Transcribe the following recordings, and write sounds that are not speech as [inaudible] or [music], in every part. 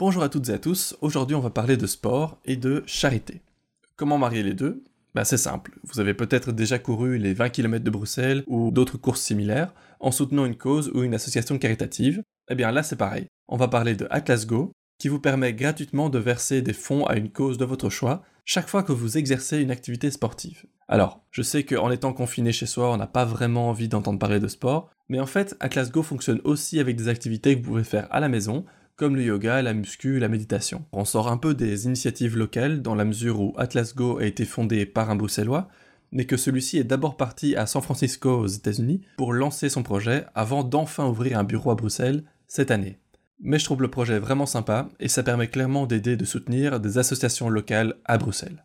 Bonjour à toutes et à tous, aujourd'hui on va parler de sport et de charité. Comment marier les deux? Bah, C'est simple, vous avez peut-être déjà couru les 20 km de Bruxelles ou d'autres courses similaires en soutenant une cause ou une association caritative. Eh bien là c'est pareil, on va parler de Atlas Go, qui vous permet gratuitement de verser des fonds à une cause de votre choix chaque fois que vous exercez une activité sportive. Alors, je sais qu'en étant confiné chez soi, on n'a pas vraiment envie d'entendre parler de sport, mais en fait, Atlas Go fonctionne aussi avec des activités que vous pouvez faire à la maison, comme le yoga, la muscu, la méditation. On sort un peu des initiatives locales dans la mesure où Atlas Go a été fondé par un Bruxellois, mais que celui-ci est d'abord parti à San Francisco aux États-Unis pour lancer son projet avant d'enfin ouvrir un bureau à Bruxelles cette année. Mais je trouve le projet vraiment sympa et ça permet clairement d'aider de soutenir des associations locales à Bruxelles.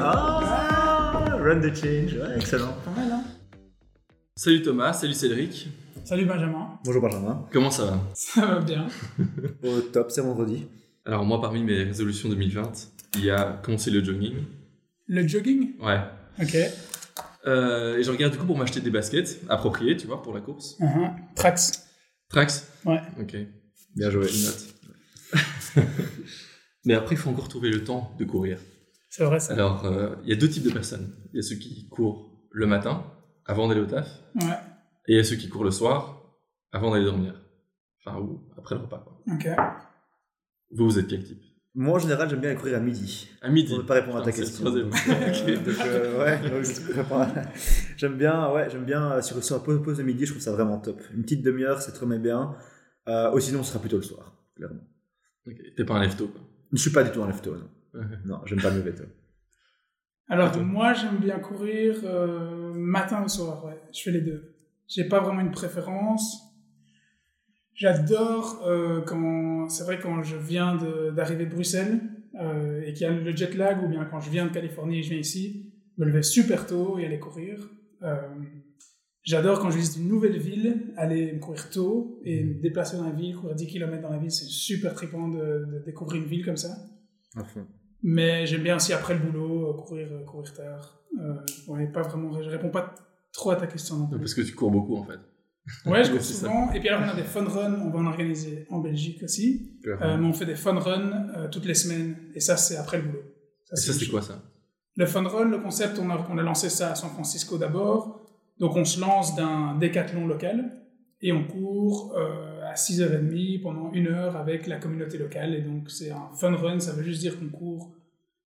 Ah, run the change, excellent. Hein. Salut Thomas, salut Cédric. Salut Benjamin. Bonjour Benjamin. Comment ça va? Ça va bien. [laughs] Au top, c'est vendredi. Alors moi, parmi mes résolutions 2020, il y a commencer le jogging. Le jogging? Ouais. Ok. Euh, et je regarde du coup pour m'acheter des baskets appropriées, tu vois, pour la course. Uh-huh. Trax. Trax? Ouais. Ok. Bien joué, une note. [laughs] Mais après, il faut encore trouver le temps de courir. C'est vrai ça. Alors, euh, il y a deux types de personnes. Il y a ceux qui courent le matin, avant d'aller au taf, Ouais. et il y a ceux qui courent le soir, avant d'aller dormir. Enfin, ou après le repas. Quoi. Ok. Vous, vous êtes quel type? Moi, en général, j'aime bien courir à midi. À midi. Pour ne pas répondre à ta question. le troisième. Euh, [laughs] Ok. donc, euh, [laughs] ouais, donc, je réponds à- j'aime bien, ouais, j'aime bien euh, sur, sur la pause, pause de midi, je trouve ça vraiment top. Une petite demi-heure, c'est très bien. Euh, ou sinon, ce sera plutôt le soir, clairement. Ok. T'es pas un lève-tôt. Je suis pas du tout un lève-tôt, non. Non, j'aime pas me lever tôt. Alors moi j'aime bien courir euh, matin ou soir. Ouais. Je fais les deux. J'ai pas vraiment une préférence. J'adore euh, quand c'est vrai quand je viens d'arriver de, Bruxelles euh, et qu'il y a le jet lag ou bien quand je viens de Californie et je viens ici, me lever super tôt et aller courir. Euh, J'adore quand je visite une nouvelle ville, aller me courir tôt et me déplacer dans la ville, courir 10 km dans la ville, c'est super trippant de, de découvrir une ville comme ça. À fond. Mais j'aime bien aussi après le boulot, euh, courir, euh, courir tard. Euh, ouais, pas vraiment, je réponds pas trop à ta question non plus. Parce que tu cours beaucoup, en fait. Ouais, je [laughs] cours ça. souvent. Et puis alors on a des fun runs, on va en organiser en Belgique aussi. Euh, mais on fait des fun runs euh, toutes les semaines. Et ça, c'est après le boulot. Et ça, c'est quoi, ça? Le fun run, le concept, on a, on a lancé ça à San Francisco d'abord. Donc on se lance d'un décathlon local et on court euh, à 6h30 pendant une heure avec la communauté locale. Et donc c'est un fun run, ça veut juste dire qu'on court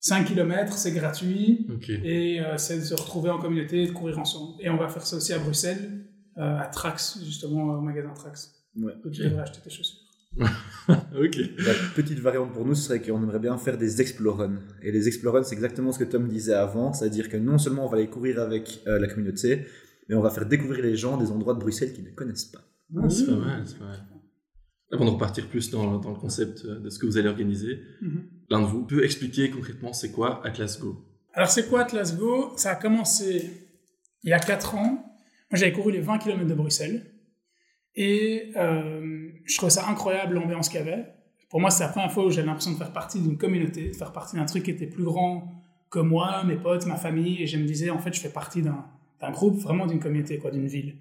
5 km, c'est gratuit. Et euh, c'est de se retrouver en communauté et de courir ensemble. Et on va faire ça aussi à Bruxelles, euh, à Trax, justement, au magasin Trax. Ouais. Où tu devrais acheter tes chaussures. [laughs] ok. La petite variante pour nous, ce serait qu'on aimerait bien faire des exploruns. Et les exploruns, c'est exactement ce que Tom disait avant, c'est-à-dire que non seulement on va aller courir avec euh, la communauté, mais on va faire découvrir les gens des endroits de Bruxelles qu'ils ne connaissent pas. Ah, c'est pas mal, c'est pas mal. Avant de repartir plus dans, dans le concept de ce que vous allez organiser, Mhm. l'un de vous peut expliquer concrètement c'est quoi Atlas Go? Alors, c'est quoi Atlas Go? Ça a commencé il y a 4 ans. Moi, j'avais couru les 20 km de Bruxelles. Et euh, je trouvais ça incroyable l'ambiance qu'il y avait. Pour moi, c'est la première fois où j'avais l'impression de faire partie d'une communauté, de faire partie d'un truc qui était plus grand que moi, mes potes, ma famille. Et je me disais, en fait, je fais partie d'un d'un groupe, vraiment d'une communauté, quoi, d'une ville.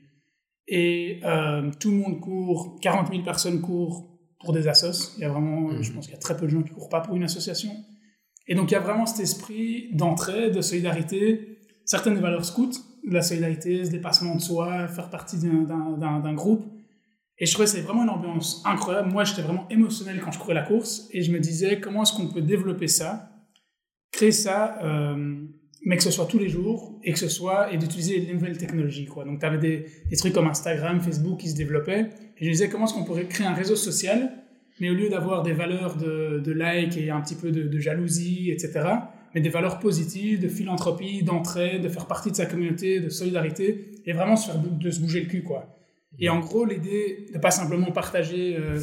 Et euh, tout le monde court, 40 000 personnes courent pour des assos. Il y a vraiment, Mhm. je pense qu'il y a très peu de gens qui courent pas pour une association. Et donc il y a vraiment cet esprit d'entraide, de solidarité, certaines valeurs scouts, de la solidarité, ce dépassement de soi, faire partie d'un- groupe. Et je trouvais que c'était vraiment une ambiance incroyable. Moi, j'étais vraiment émotionnel quand je courais la course et je me disais comment est-ce qu'on peut développer ça, créer ça, euh, mais que ce soit tous les jours et que ce soit et d'utiliser les nouvelles technologies. Quoi. Donc tu avais des, trucs comme Instagram, Facebook qui se développaient et je disais comment est-ce qu'on pourrait créer un réseau social mais au lieu d'avoir des valeurs de, de like et un petit peu de, jalousie, etc., mais des valeurs positives, de philanthropie, d'entraide, de faire partie de sa communauté, de solidarité, et vraiment de se bouger le cul, quoi. Et en gros, l'idée de pas simplement partager euh,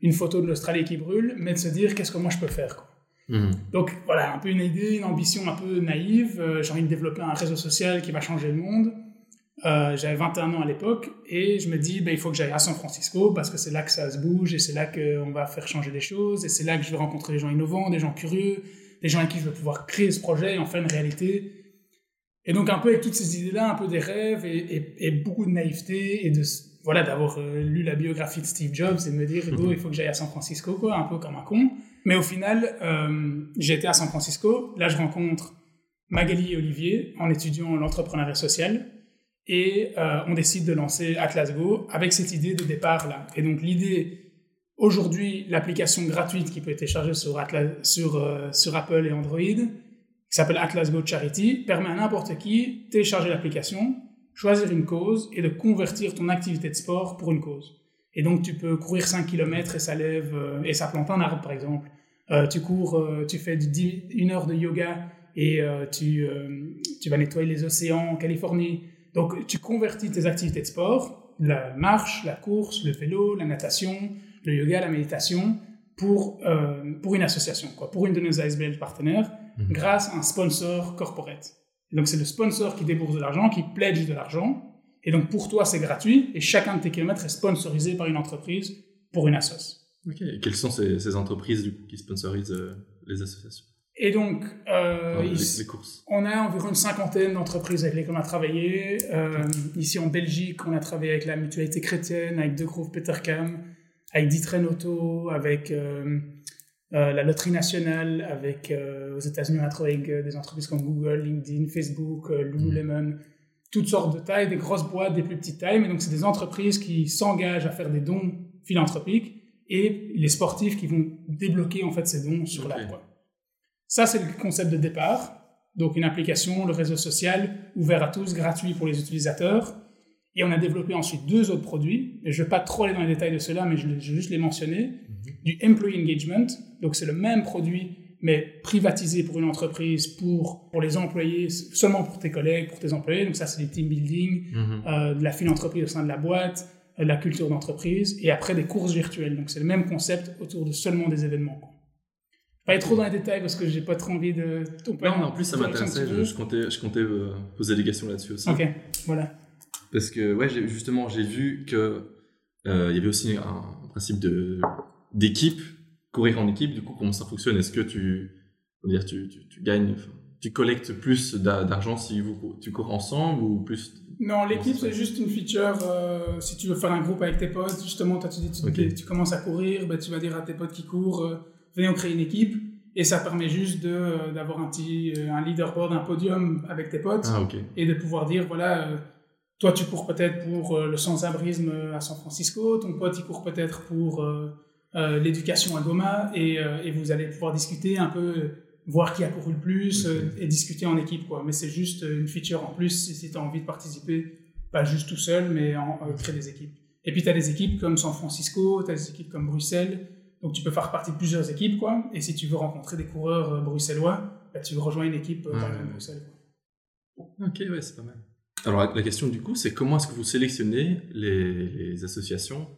une photo de l'Australie qui brûle, mais de se dire qu'est-ce que moi je peux faire, quoi. Mhm. Donc voilà, un peu une idée, une ambition un peu naïve. Euh, J'ai envie de développer un réseau social qui va changer le monde. Euh, j'avais 21 ans à l'époque et je me dis, ben, il faut que j'aille à San Francisco parce que c'est là que ça se bouge et c'est là qu'on va faire changer des choses et c'est là que je vais rencontrer des gens innovants, des gens curieux, des gens avec qui je vais pouvoir créer ce projet et en faire une réalité. Et donc un peu avec toutes ces idées-là, un peu des rêves et, et, beaucoup de naïveté et de voilà d'avoir euh, lu la biographie de Steve Jobs et de me dire, il faut que j'aille à San Francisco, quoi, un peu comme un con. Mais au final, euh, j'ai été à San Francisco. Là, je rencontre Magali et Olivier en étudiant l'entrepreneuriat social. Et euh, on décide de lancer Atlas Go avec cette idée de départ là. Et donc l'idée, aujourd'hui, l'application gratuite qui peut être sur, euh, sur Apple et Android, qui s'appelle Atlas Go Charity, permet à n'importe qui télécharger l'application, choisir une cause et de convertir ton activité de sport pour une cause. Et donc tu peux courir 5 km et ça lève euh, et ça plante un arbre par exemple. tu cours, tu fais une heure de yoga et tu, tu vas nettoyer les océans en Californie donc, tu convertis tes activités de sport, la marche, la course, le vélo, la natation, le yoga, la méditation, pour, euh, pour une association, quoi, pour une de nos ASBL partenaires, mhm. grâce à un sponsor corporate. donc, c'est le sponsor qui débourse de l'argent, qui pledge de l'argent. Et donc, pour toi, c'est gratuit. Et chacun de tes kilomètres est sponsorisé par une entreprise pour une association. Ok. Et quelles sont ces, entreprises du coup, qui sponsorisent euh, les associations? Et donc, euh, on a environ une cinquantaine d'entreprises avec lesquelles on a travaillé. Euh, ici en Belgique, on a travaillé avec la Mutualité Chrétienne, avec De Grove Petercam, avec Ditren Auto, avec la Loterie Nationale, avec aux États-Unis, on a travaillé avec des entreprises comme Google, LinkedIn, Facebook, Lululemon, toutes sortes de tailles, des grosses boîtes, des plus petites tailles. Mais donc, c'est des entreprises qui s'engagent à faire des dons philanthropiques et les sportifs qui vont débloquer en fait ces dons sur la l'app. Ça, c'est le concept de départ. Donc une application, le réseau social, ouvert à tous, gratuit pour les utilisateurs. Et on a développé ensuite deux autres produits. Et je ne vais pas trop aller dans les détails de cela, mais je vais juste les mentionner. Mhm. Du Employee Engagement. Donc c'est le même produit, mais privatisé pour une entreprise, pour, pour les employés, seulement pour tes collègues, pour tes employés. Donc ça, c'est du team building, mhm. euh, de la philanthropie au sein de la boîte, euh, de la culture d'entreprise. Et après, des courses virtuelles. Donc c'est le même concept autour de seulement des événements pas être trop dans les détails parce que j'ai pas trop envie de. Non, mais en plus ça m'intéressait. Je, comptais, je comptais euh, poser des questions là-dessus aussi. Ok, voilà. Parce que ouais, justement, j'ai vu que euh, il y avait aussi un, principe de d'équipe, courir en équipe. Du coup, comment ça fonctionne? Est-ce que tu, dire, tu, tu, gagnes, tu collectes plus d'argent si vous tu cours ensemble ou plus non, l'équipe, c'est juste une feature. Euh, si tu veux faire un groupe avec tes potes, justement, tu, tu, tu, commences à courir, ben, tu vas dire à tes potes qui courent, venez on crée une équipe et ça permet juste euh, d'avoir un petit euh, un leaderboard un podium avec tes potes ah, et de pouvoir dire voilà euh, toi tu cours peut-être pour le sans-abrisme à San Francisco ton pote il court peut-être pour l'éducation à Goma et, et, vous allez pouvoir discuter un peu voir qui a couru le plus et discuter en équipe quoi mais c'est juste une feature en plus si, tu as envie de participer pas juste tout seul mais en, créer des équipes et puis tu as des équipes comme San Francisco tu as des équipes comme Bruxelles donc tu peux faire partie de plusieurs équipes, quoi. Et si tu veux rencontrer des coureurs euh, bruxellois, bah, tu rejoins une équipe euh, par Bruxelles. Ok, ouais, c'est pas mal. Alors la question du coup, c'est comment est-ce que vous sélectionnez les, associations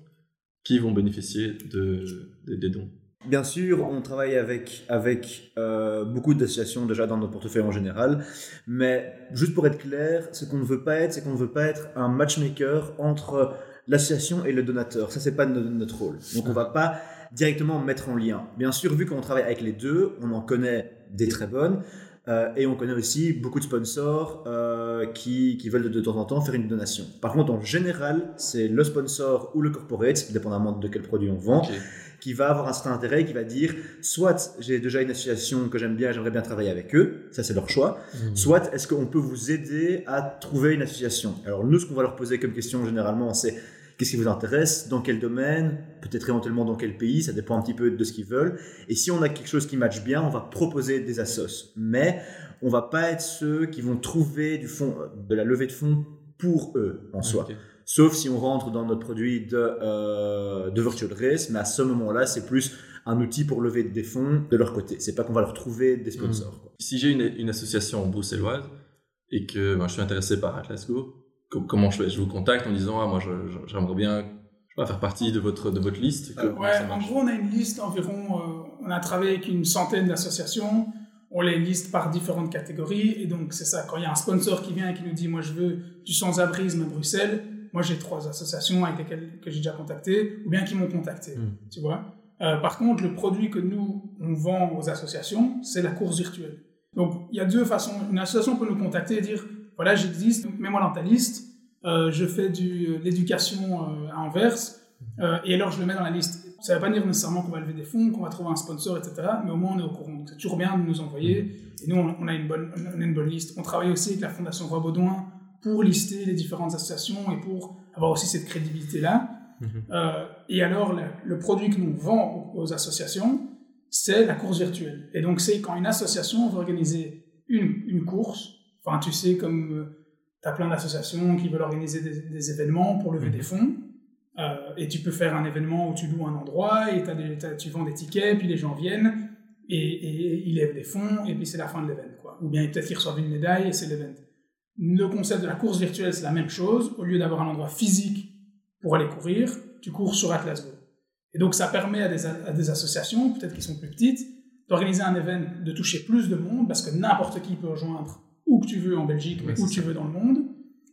qui vont bénéficier de, des dons Bien sûr, on travaille avec, avec euh, beaucoup d'associations déjà dans notre portefeuille en général, mais juste pour être clair, ce qu'on ne veut pas être, c'est qu'on ne veut pas être un matchmaker entre l'association et le donateur. Ça, c'est pas notre rôle. Donc, on va pas directement mettre en lien. Bien sûr, vu qu'on travaille avec les deux, on en connaît des très bonnes. Euh, et on connaît aussi beaucoup de sponsors euh, qui, qui, veulent de, temps en temps faire une donation. Par contre, en général, c'est le sponsor ou le corporate, dépendamment de quel produit on vend, qui va avoir un certain intérêt, qui va dire soit j'ai déjà une association que j'aime bien, j'aimerais bien travailler avec eux, ça c'est leur choix, mmh. soit est-ce qu'on peut vous aider à trouver une association? Alors nous, ce qu'on va leur poser comme question généralement, c'est qu'est-ce qui vous intéresse, dans quel domaine, peut-être éventuellement dans quel pays, ça dépend un petit peu de ce qu'ils veulent. Et si on a quelque chose qui matche bien, on va proposer des assos. Mais on va pas être ceux qui vont trouver du fond, de la levée de fonds pour eux en soi. Sauf si on rentre dans notre produit de, euh, de Virtual Race, mais à ce moment-là, c'est plus un outil pour lever des fonds de leur côté. C'est pas qu'on va leur trouver des sponsors. Mmh. Si j'ai une, une, association bruxelloise et que ben, je suis intéressé par Atlas Go, comment je fais Je vous contacte en disant ah moi j'aimerais bien faire partie de votre de votre liste. Euh, ouais, en gros on a une liste environ. Euh, on a travaillé avec une centaine d'associations. on les liste par différentes catégories. Et donc, c'est ça, quand il y a un sponsor qui vient et qui nous dit, moi, je veux du sans-abrisme à Bruxelles, moi, j'ai trois associations avec lesquelles que j'ai déjà contacté, ou bien qui m'ont contacté, Mm. tu vois. Euh, par contre, le produit que nous, on vend aux associations, c'est la course virtuelle. Donc, il y a deux façons. Une association peut nous contacter et dire, voilà, j'existe, mets-moi dans ta liste, euh, je fais de l'éducation euh, à Anvers, euh, et alors je le mets dans la liste. Ça ne veut pas dire nécessairement qu'on va lever des fonds, qu'on va trouver un sponsor, etc. Mais au moins on est au courant. Donc c'est toujours bien de nous envoyer. Et nous, on on a une bonne, on a une bonne liste. On travaille aussi avec la Fondation Roi Baudouin pour lister les différentes associations et pour avoir aussi cette crédibilité-là. Mhm. Euh, et alors, le, le produit que nous vendons aux, aux associations, c'est la course virtuelle. Et donc, c'est quand une association veut organiser une, une course, enfin, tu sais, comme tu as plein d'associations qui veulent organiser des, des événements pour lever Mhm. des fonds, euh, et tu peux faire un événement où tu loues un endroit, et des, tu vends des tickets, puis les gens viennent, et, et ils lèvent des fonds, et puis c'est la fin de l'événement. Ou bien peut-être qu'ils reçoivent une médaille, et c'est l'événement. Le concept de la course virtuelle, c'est la même chose. Au lieu d'avoir un endroit physique pour aller courir, tu cours sur Atlas Go. Et donc ça permet à des, à des associations, peut-être qui sont plus petites, d'organiser un événement, de toucher plus de monde, parce que n'importe qui peut rejoindre où que tu veux en Belgique, mais où tu veux dans le monde,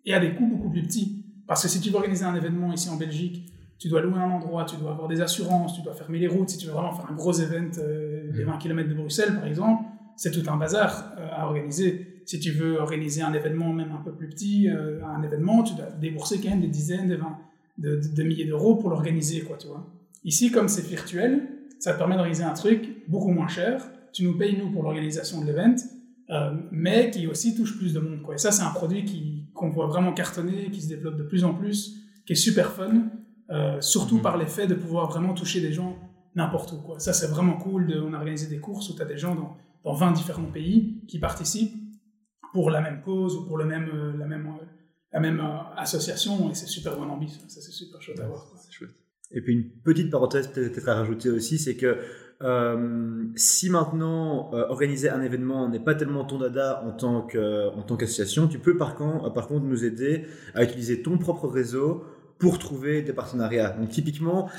et à des coûts beaucoup plus petits. Parce que si tu veux organiser un événement ici en Belgique, tu dois louer un endroit, tu dois avoir des assurances, tu dois fermer les routes, si tu veux vraiment faire un gros événement, euh, les Mhm. 20 km de Bruxelles par exemple, c'est tout un bazar euh, à organiser. Si tu veux organiser un événement même un peu plus petit, euh, un événement, tu dois débourser quand même des dizaines, des vingt, de, de- de milliers d'euros pour l'organiser, quoi, tu vois. Ici, comme c'est virtuel, ça te permet d'organiser un truc beaucoup moins cher. Tu nous payes, nous, pour l'organisation de l'événement, euh, mais qui aussi touche plus de monde, quoi. Et ça, c'est un produit qui, qu'on voit vraiment cartonner, qui se développe de plus en plus, qui est super fun, euh, surtout Mhm. par l'effet de pouvoir vraiment toucher des gens n'importe où, quoi. Ça, c'est vraiment cool. De, on a organisé des courses où tu as des gens dans, dans 20 différents pays qui participent pour la même cause ou pour le même, euh, la même, la même association, et c'est super bon ambition. Ça, c'est super chouette à voir, quoi. C'est chouette. Et puis une petite parenthèse peut-être à rajouter aussi, c'est que euh, si maintenant euh, organiser un événement n'est pas tellement ton dada en tant tant qu'association, tu peux par contre, nous aider à utiliser ton propre réseau pour trouver des partenariats. Donc typiquement,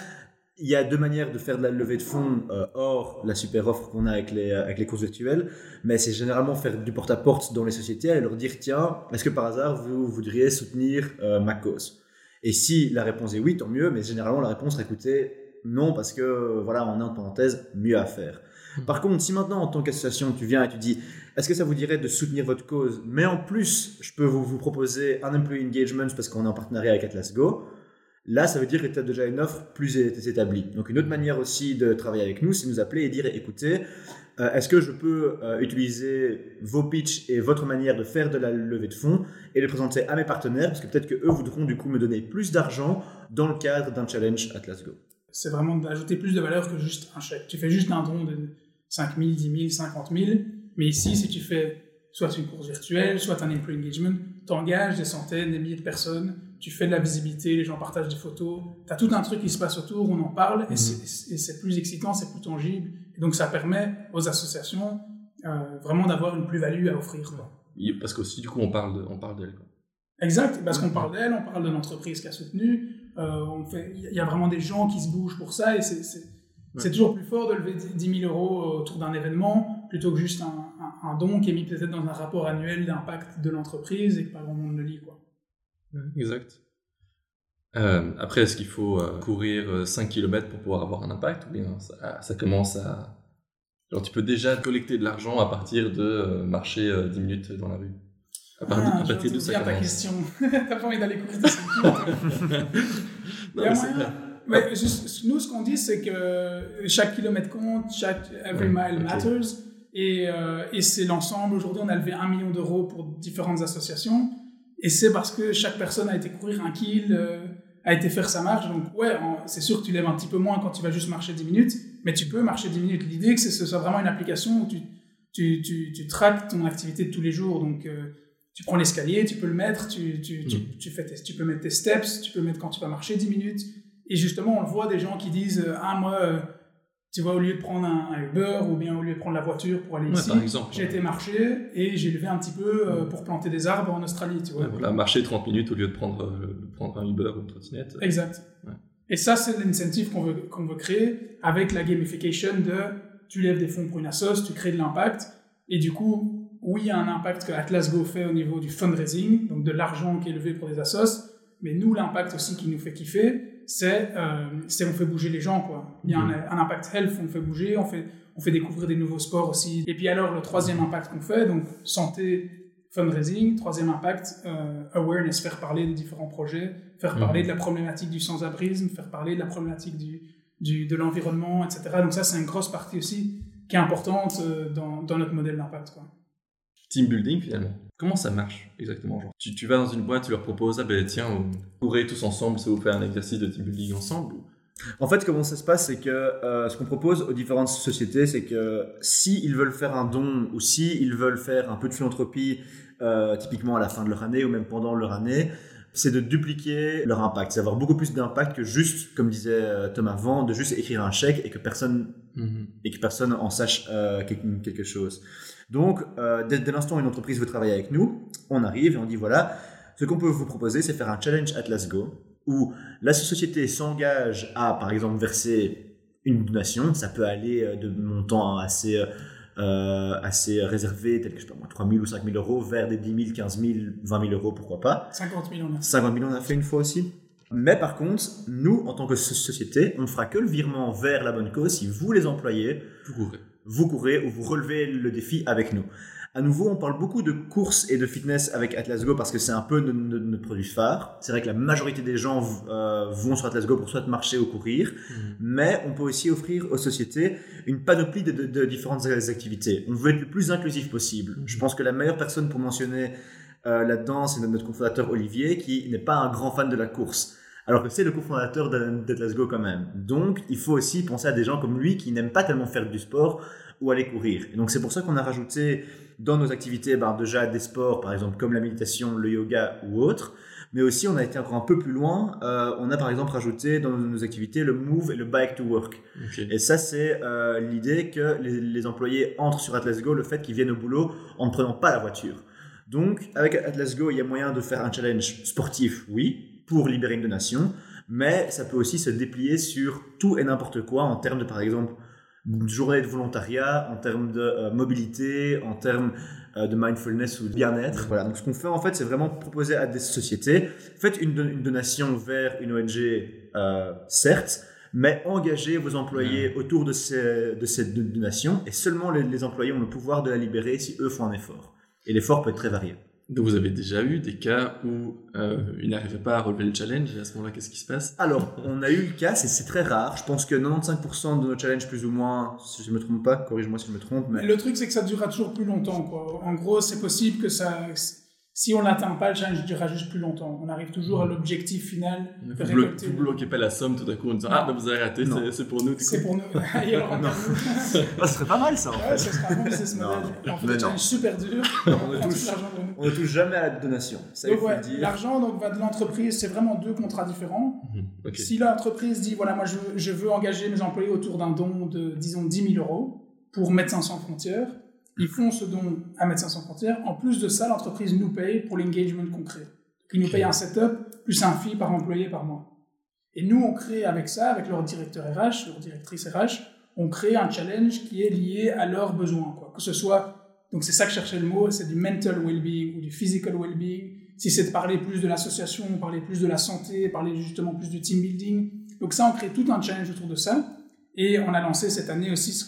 il y a deux manières de faire de la levée de fonds euh, hors la super offre qu'on a avec les, avec les courses virtuelles, mais c'est généralement faire du porte-à-porte dans les sociétés et leur dire tiens, est-ce que par hasard vous voudriez soutenir euh, ma cause? Et si la réponse est oui, tant mieux, mais généralement la réponse écoutez, non, parce que voilà, on a en parenthèse mieux à faire. Par contre, si maintenant en tant qu'association tu viens et tu dis est-ce que ça vous dirait de soutenir votre cause, mais en plus je peux vous, vous proposer un employee engagement parce qu'on est en partenariat avec Atlas Go, Là, ça veut dire que tu as déjà une offre plus établie. Donc, une autre manière aussi de travailler avec nous, c'est nous appeler et dire écoutez, euh, est-ce que je peux euh, utiliser vos pitchs et votre manière de faire de la levée de fonds et les présenter à mes partenaires? Parce que peut-être que eux voudront du coup me donner plus d'argent dans le cadre d'un challenge Atlas Go. C'est vraiment d'ajouter plus de valeur que juste un chèque. Tu fais juste un don de 5 000, 10 000, 50 000, mais ici, si tu fais soit une course virtuelle, soit un employee engagement, t'engages des centaines, des milliers de personnes, tu fais de la visibilité, les gens partagent des photos, tu as tout un truc qui se passe autour, on en parle, et c'est- et c'est plus excitant, c'est plus tangible, et donc ça permet aux associations euh, vraiment d'avoir une plus-value à offrir. quoi. Parce qu'aussi, du coup, on parle de- on parle d'elle. Exact, parce qu'on parle d'elle, on parle de l'entreprise qui a soutenu, il y a vraiment des gens qui se bougent pour ça, et c'est, toujours plus fort de lever 10 000 euros autour d'un événement plutôt que juste un, un- un don qui est mis peut-être dans un rapport annuel d'impact de l'entreprise et que pas grand monde le lit. Quoi. Exact. Euh, après, est-ce qu'il faut euh, courir euh, 5 km pour pouvoir avoir un impact ou bien ça, ça commence à... Genre, tu peux déjà collecter de l'argent à partir de euh, marcher euh, 10 minutes dans la rue? À, part- Ah, à partir de ça ta question. [laughs] T'as pas envie d'aller courir tes 5 kilomètres. [laughs] Non, Il y a mais c'est. Mais juste- nous, ce qu'on dit, c'est que chaque kilomètre compte, chaque every mile ok. matters, et, euh, et c'est l'ensemble. Aujourd'hui, on a levé un million d'euros pour différentes associations, et c'est parce que chaque personne a été courir un kill, euh, a été faire sa marche. Donc, ouais, c'est sûr que tu lèves un petit peu moins quand tu vas juste marcher 10 minutes, mais tu peux marcher 10 minutes. L'idée, c'est que ce soit vraiment une application où tu, tu, tu, tu traques ton activité de tous les jours. Donc, euh, tu prends l'escalier, tu peux le mettre, tu, tu, tu, tu fais tes- tu peux mettre tes steps, tu peux mettre quand tu vas marcher 10 minutes. Et justement, on le voit des gens qui disent euh, Ah, moi, euh, tu vois, au lieu de prendre un, un Uber ou bien au lieu de prendre la voiture pour aller Ouais, ici, j'ai été marcher et j'ai levé un petit peu euh, pour planter des arbres en Australie, tu vois. Ouais, voilà, marcher 30 minutes au lieu de prendre, euh, prendre un Uber ou une trottinette. Exact. Ouais. Et ça, c'est l'incentive qu'on veut, qu'on veut créer avec la gamification de tu lèves des fonds pour une assoce, tu crées de l'impact. Et du coup, oui, il y a un impact que Atlas Go fait au niveau du fundraising, donc de l'argent qui est levé pour des assos, mais nous, l'impact aussi qui nous fait kiffer, c'est euh, c'est on fait bouger les gens. Quoi. Il y a un, un, impact health, on fait bouger, on fait, on fait découvrir des nouveaux sports aussi. Et puis alors, le troisième impact qu'on fait, donc santé, fundraising, troisième impact, euh, awareness, faire parler des différents projets, faire parler de la problématique du sans-abrisme, faire parler de la problématique du, du, de l'environnement, etc. Donc ça, c'est une grosse partie aussi qui est importante euh, dans, dans notre modèle d'impact. Team building finalement. Comment ça marche exactement genre, tu, tu, vas dans une boîte, tu leur proposes, ah ben tiens, vous courez tous ensemble, ça vous fait un exercice de team building ensemble. En fait, comment ça se passe, c'est que euh, ce qu'on propose aux différentes sociétés, c'est que si ils veulent faire un don ou si ils veulent faire un peu de philanthropie, euh, typiquement à la fin de leur année ou même pendant leur année, c'est de dupliquer leur impact, c'est avoir beaucoup plus d'impact que juste, comme disait euh, Tom avant, de juste écrire un chèque et que personne mm-hmm. et que personne en sache euh, quelque chose. Donc, euh, dès, dès l'instant où une entreprise veut travailler avec nous, on arrive et on dit voilà, ce qu'on peut vous proposer, c'est faire un challenge Atlas Go où la société s'engage à, par exemple, verser une donation. Ça peut aller de montants assez, euh, assez réservés, tels que je sais pas moi, 3 000 ou 5 000 euros, vers des 10 000, 15 000, 20 000 euros, pourquoi pas. 50 000 on a. 50 000 on a fait une fois aussi. Mais par contre, nous, en tant que société, on ne fera que le virement vers la bonne cause si vous, les employés, vous courez, vous courez ou vous relevez le défi avec nous. À nouveau, on parle beaucoup de course et de fitness avec Atlas Go parce que c'est un peu notre, notre, produit phare. C'est vrai que la majorité des gens euh, vont sur Atlas Go pour soit marcher ou courir, mmh. mais on peut aussi offrir aux sociétés une panoplie de, de, de, différentes activités. On veut être le plus inclusif possible. Mmh. Je pense que la meilleure personne pour mentionner euh, là-dedans, c'est notre cofondateur Olivier, qui n'est pas un grand fan de la course alors que c'est le cofondateur d'Atlas Go quand même. Donc, il faut aussi penser à des gens comme lui qui n'aiment pas tellement faire du sport ou aller courir. Et donc, c'est pour ça qu'on a rajouté dans nos activités ben, déjà des sports, par exemple comme la méditation, le yoga ou autre. Mais aussi, on a été encore un peu plus loin. Euh, on a par exemple rajouté dans nos activités le move et le bike to work. Okay. Et ça, c'est euh, l'idée que les, les, employés entrent sur Atlas Go, le fait qu'ils viennent au boulot en ne prenant pas la voiture. Donc, avec Atlas Go, il y a moyen de faire un challenge sportif, oui, pour libérer une donation, mais ça peut aussi se déplier sur tout et n'importe quoi en termes de, par exemple, une journée de volontariat, en termes de euh, mobilité, en termes euh, de mindfulness ou de bien-être. Voilà, donc ce qu'on fait en fait, c'est vraiment proposer à des sociétés, faites une, une donation vers une ONG, euh, certes, mais engagez vos employés mmh. autour de, ces, de cette donation, et seulement les, les employés ont le pouvoir de la libérer si eux font un effort. Et l'effort peut être très varié. Donc vous avez déjà eu des cas où euh, il n'arrivait pas à relever le challenge et à ce moment-là, qu'est-ce qui se passe? Alors, on a eu le cas, c'est très rare. Je pense que 95% de nos challenges, plus ou moins, si je ne me trompe pas, corrige-moi si je me trompe. Mais... Le truc, c'est que ça durera toujours plus longtemps. Quoi. En gros, c'est possible que ça si on n'atteint pas le challenge durera juste plus longtemps. On arrive toujours à l'objectif final. Vous, blo vous bloquez pas la somme tout à coup en disant Ah, ben vous avez raté, c'est pour nous. C'est pour nous. [laughs] [laughs] non. [laughs] ça serait pas mal ça en ouais, fait. ça serait un bon business model. On fait un challenge super dur. on, ne touche, on ne touche jamais à la donation. Ouais, L'argent donc, va de l'entreprise, c'est vraiment deux contrats différents. Mm -hmm. okay. Si l'entreprise dit Voilà, moi je veux, je veux engager mes employés autour d'un don de, disons, 10 000 euros pour Médecins sans frontières ils font ce don à Médecins sans frontières. En plus de ça, l'entreprise nous paye pour l'engagement concret. Ils nous payent un setup plus un fee par employé par mois. Et nous, on crée avec ça, avec leur directeur RH, leur directrice RH, on crée un challenge qui est lié à leurs besoins. Quoi. Que ce soit, donc c'est ça que cherchait le mot, c'est du mental well-being ou du physical well-being. Si c'est de parler plus de l'association, parler plus de la santé, parler justement plus du team building. Donc ça, on crée tout un challenge autour de ça. Et on a lancé cette année aussi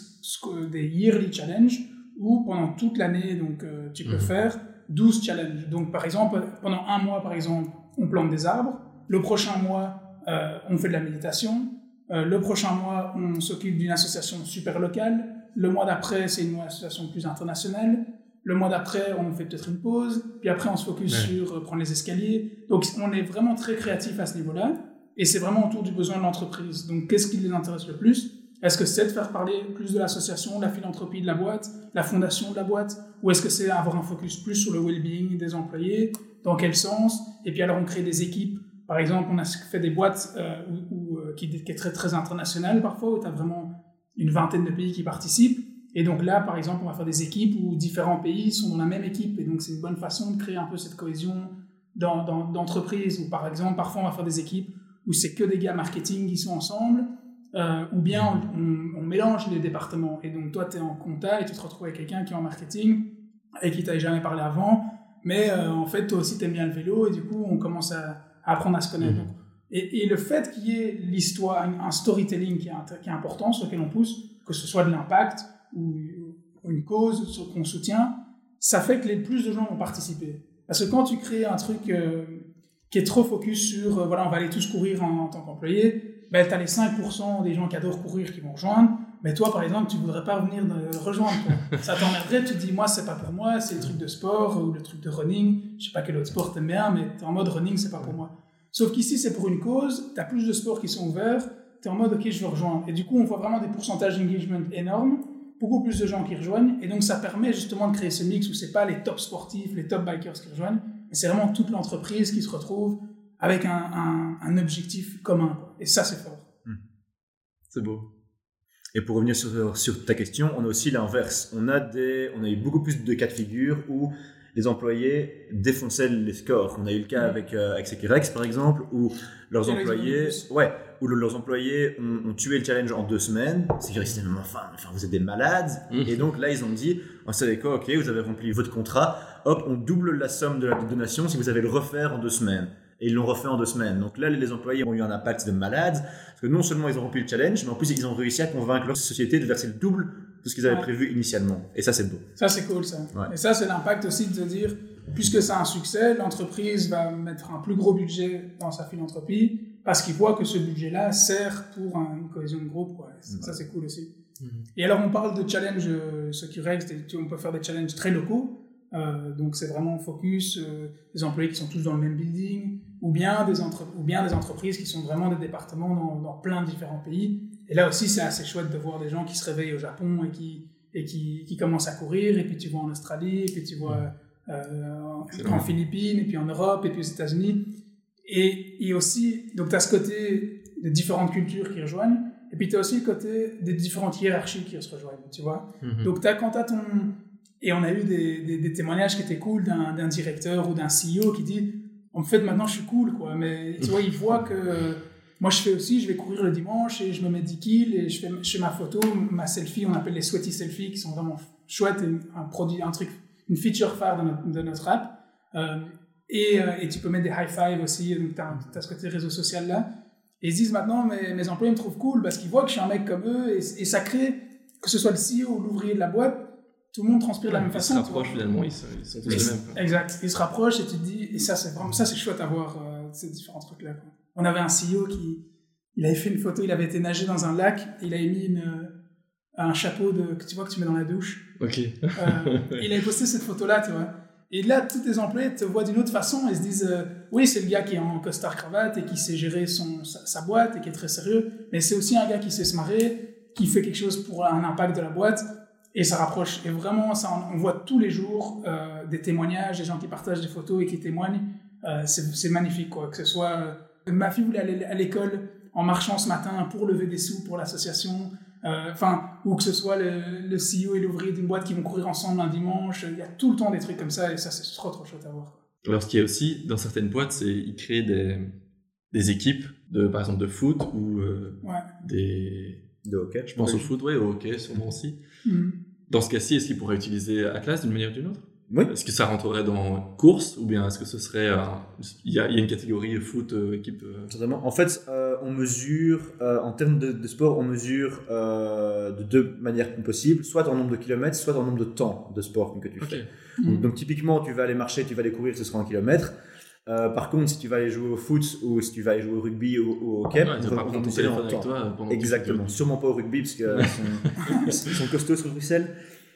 des yearly challenges où pendant toute l'année, donc euh, tu peux mmh. faire 12 challenges. Donc par exemple, pendant un mois, par exemple, on plante des arbres. Le prochain mois, euh, on fait de la méditation. Euh, le prochain mois, on s'occupe d'une association super locale. Le mois d'après, c'est une association plus internationale. Le mois d'après, on fait peut-être une pause. Puis après, on se focus ouais. sur prendre les escaliers. Donc on est vraiment très créatif à ce niveau-là. Et c'est vraiment autour du besoin de l'entreprise. Donc qu'est-ce qui les intéresse le plus? Est-ce que c'est de faire parler plus de l'association, de la philanthropie de la boîte, la fondation de la boîte Ou est-ce que c'est avoir un focus plus sur le well-being des employés? Dans quel sens? Et puis alors on crée des équipes. Par exemple, on a fait des boîtes euh, euh, qui, qui est très, très internationale parfois, où tu as vraiment une vingtaine de pays qui participent. Et donc là, par exemple, on va faire des équipes où différents pays sont dans la même équipe. Et donc c'est une bonne façon de créer un peu cette cohésion d'entreprise. Dans, ou par exemple, parfois on va faire des équipes où c'est que des gars marketing qui sont ensemble euh, ou bien on, on, mélange les départements. Et donc toi, tu es en compta et tu te retrouves avec quelqu'un qui est en marketing et qui t'avait jamais parlé avant, mais euh, en fait, toi aussi, tu aimes bien le vélo et du coup, on commence à, apprendre à se connaître. Mhm. et, et, le fait qu'il y ait l'histoire, un, storytelling qui est, qui est, important, sur lequel on pousse, que ce soit de l'impact ou, ou, une cause qu'on soutient, ça fait que les plus de gens vont participer. Parce que quand tu crées un truc euh, qui est trop focus sur, euh, voilà, on va aller tous courir en, en tant qu'employé, ben, tu as les 5% des gens qui adorent courir qui vont rejoindre, mais toi, par exemple, tu voudrais pas venir rejoindre. Ça t'emmerderait, tu te dis, moi, c'est pas pour moi, c'est le truc de sport ou le truc de running. Je sais pas quel autre sport t'aimes bien, mais t'es en mode running, c'est pas pour moi. Sauf qu'ici, c'est pour une cause, t'as plus de sports qui sont ouverts, t'es en mode, ok, je veux rejoindre. Et du coup, on voit vraiment des pourcentages d'engagement énormes, beaucoup plus de gens qui rejoignent, et donc ça permet justement de créer ce mix où c'est pas les top sportifs, les top bikers qui rejoignent, mais c'est vraiment toute l'entreprise qui se retrouve avec un objectif commun. Et ça, c'est fort. C'est beau. Et pour revenir sur, sur ta question, on a aussi l'inverse. On a des, on a eu beaucoup plus de cas de figure où les employés défonçaient les scores. On a eu le cas mmh. avec euh, avec Sekirex par exemple, où leurs employés, ouais, où le, leurs employés ont, ont, tué le challenge en deux semaines. Sekirex disait enfin, enfin, vous êtes des malades. Mmh. Et donc là, ils ont dit, on savait quoi, ok, vous avez rempli votre contrat, hop, on double la somme de la donation si vous avez le refaire en deux semaines et ils l'ont refait en deux semaines. Donc là, les employés ont eu un impact de malade, parce que non seulement ils ont rempli le challenge, mais en plus ils ont réussi à convaincre leur société de verser le double de ce qu'ils avaient ouais. prévu initialement. Et ça, c'est beau. Ça, c'est cool, ça. Ouais. Et ça, c'est l'impact aussi de dire, puisque c'est un succès, l'entreprise va mettre un plus gros budget dans sa philanthropie, parce qu'il voit que ce budget-là sert pour une cohésion de groupe. Quoi. Ouais. Ça, c'est cool aussi. Mmh. Et alors, on parle de challenge, euh, ce qui reste, on peut faire des challenges très locaux. Euh, donc c'est vraiment focus euh, des employés qui sont tous dans le même building, ou bien des, entre ou bien des entreprises qui sont vraiment des départements dans, dans plein de différents pays. Et là aussi c'est assez chouette de voir des gens qui se réveillent au Japon et qui, et qui, qui commencent à courir, et puis tu vois en Australie, et puis tu vois euh, en Philippines, et puis en Europe, et puis aux États-Unis. Et, et aussi, donc tu as ce côté de différentes cultures qui rejoignent, et puis tu as aussi le côté des différentes hiérarchies qui se rejoignent, tu vois. Mm -hmm. Donc as, quand tu as ton et on a eu des, témoignages qui étaient cool d'un directeur ou d'un CEO qui dit En fait, maintenant je suis cool, quoi. Mais tu vois, il voit que moi je fais aussi, je vais courir le dimanche et je me mets 10 kills et je fais, ma photo, ma selfie, on appelle les sweaty selfies qui sont vraiment chouettes et un produit, un truc, une feature phare de notre, app. Euh, et, euh, et, tu peux mettre des high five aussi, donc tu as, ce côté réseau social là. Et ils se disent maintenant, mes, mes employés me trouvent cool parce qu'ils voient que je suis un mec comme eux et ça crée, que ce soit le CEO ou l'ouvrier de la boîte, tout le monde transpire de la même ils façon. Ils se rapprochent finalement, ils, sont, ils sont tous les mêmes. Exact, ils se rapprochent et tu te dis, et ça c'est vraiment, ça c'est chouette à voir euh, ces différents trucs là. Quoi. On avait un CEO qui, il avait fait une photo, il avait été nager dans un lac, et il avait mis une, euh, un chapeau de, que tu vois que tu mets dans la douche. Ok. euh, il avait posté cette photo là, tu vois. Et là, tous tes employés te voient d'une autre façon et se disent euh, oui, c'est le gars qui est en costard cravate et qui sait gérer son, sa, sa boîte et qui est très sérieux, mais c'est aussi un gars qui sait se marrer, qui fait quelque chose pour un impact de la boîte et ça rapproche. Et vraiment, ça, on, voit tous les jours euh, des témoignages, des gens qui partagent des photos et qui témoignent. Euh, c'est magnifique, quoi. Que ce soit. Euh, ma fille voulait aller à l'école en marchant ce matin pour lever des sous pour l'association. Enfin, ou que ce soit le, le CEO et l'ouvrier d'une boîte qui vont courir ensemble un dimanche. Il y a tout le temps des trucs comme ça et ça, c'est trop, trop chouette à voir. Quoi. Alors, ce qu'il y a aussi dans certaines boîtes, c'est qu'ils créent des, des équipes, de, par exemple de foot ou ouais. des. De hockey. Je pense au foot, ouais, au hockey, sûrement aussi. Mm. Dans ce cas-ci, est-ce qu'il pourrait utiliser Atlas d'une manière ou d'une autre? Oui. Est-ce que ça rentrerait dans course ou bien est-ce que ce serait. Euh, il, y a, il, y a, une catégorie foot, euh, équipe. Euh... Totalement. En fait, euh, on mesure, en termes de, de, sport, on mesure de deux manières possibles soit en nombre de kilomètres, soit en nombre de temps de sport que tu okay. fais. Mmh. Donc, typiquement, tu vas aller marcher, tu vas aller courir, ce sera en kilomètres. Euh, par contre, si tu vas aller jouer au foot ou si tu vas aller jouer au rugby ou, ou au hockey, ouais, on va ton téléphone avec toi Exactement. Sûrement pas au rugby parce qu'ils [laughs] sont, sont, costauds sur Bruxelles.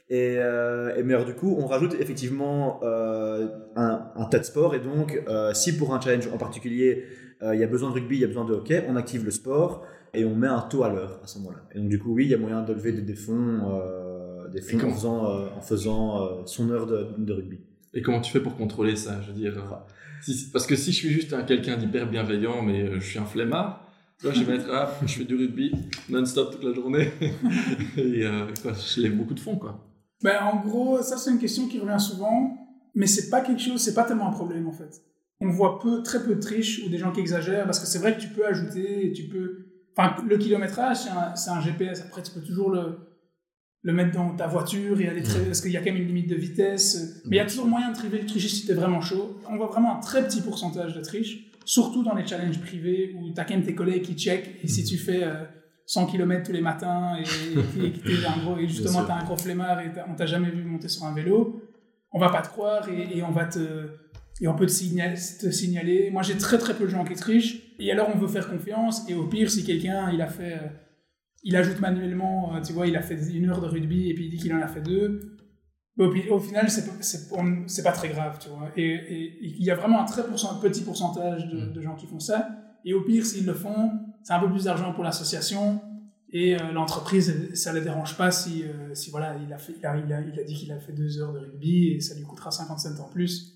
Et, euh, et mais alors, du coup, on rajoute effectivement euh, un, un, tas de sports. Et donc, euh, si pour un challenge en particulier, euh, il y a besoin de rugby, il y a besoin de hockey, on active le sport et on met un taux à l'heure à ce moment-là. Et donc, du coup, oui, il y a moyen de lever des, des fonds, euh, des fonds en faisant, en faisant son heure de, de, rugby. Et comment tu fais pour contrôler ça? Je veux dire. Parce que si je suis juste un quelqu'un d'hyper bienveillant, mais je suis un flemmard, je vais mettre, ah, je fais du rugby non-stop toute la journée. [laughs] et euh, je lève beaucoup de fonds, quoi. Ben, en gros, ça, c'est une question qui revient souvent, mais c'est pas quelque chose, c'est pas tellement un problème, en fait. On voit peu, très peu de triches ou des gens qui exagèrent, parce que c'est vrai que tu peux ajouter, tu peux. Enfin, le kilométrage, c'est un, un GPS. Après, tu peux toujours le, le mettre dans ta voiture et aller très... Parce qu'il y a quand même une limite de vitesse. Mais il y a toujours moyen de tricher, de tricher si t'es vraiment chaud. On voit vraiment un très petit pourcentage de triche, surtout dans les challenges privés où t'as quand même tes collègues qui check. Et si tu fais euh, 100 km tous les matins et, et, t'es un gros, et justement t'as un gros flemmard et on t'a jamais vu monter sur un vélo, on va pas te croire et, et on va te et on peut te signaler, te signaler. Moi j'ai très très peu de gens qui trichent et alors on veut faire confiance et au pire si quelqu'un il a fait euh, il ajoute manuellement, euh, tu vois, il a fait une heure de rugby et puis il dit qu'il en a fait deux. Au, au final, c'est pas- pas très grave, tu vois. Et, il y a vraiment un très pourcent- petit pourcentage de, de gens qui font ça. Et au pire, s'ils le font, c'est un peu plus d'argent pour l'association. Et euh, l'entreprise, ça ne les dérange pas si, euh, si voilà, il a, fait, il, a, il, a, il a dit qu'il a fait deux heures de rugby et ça lui coûtera 50 cents en plus.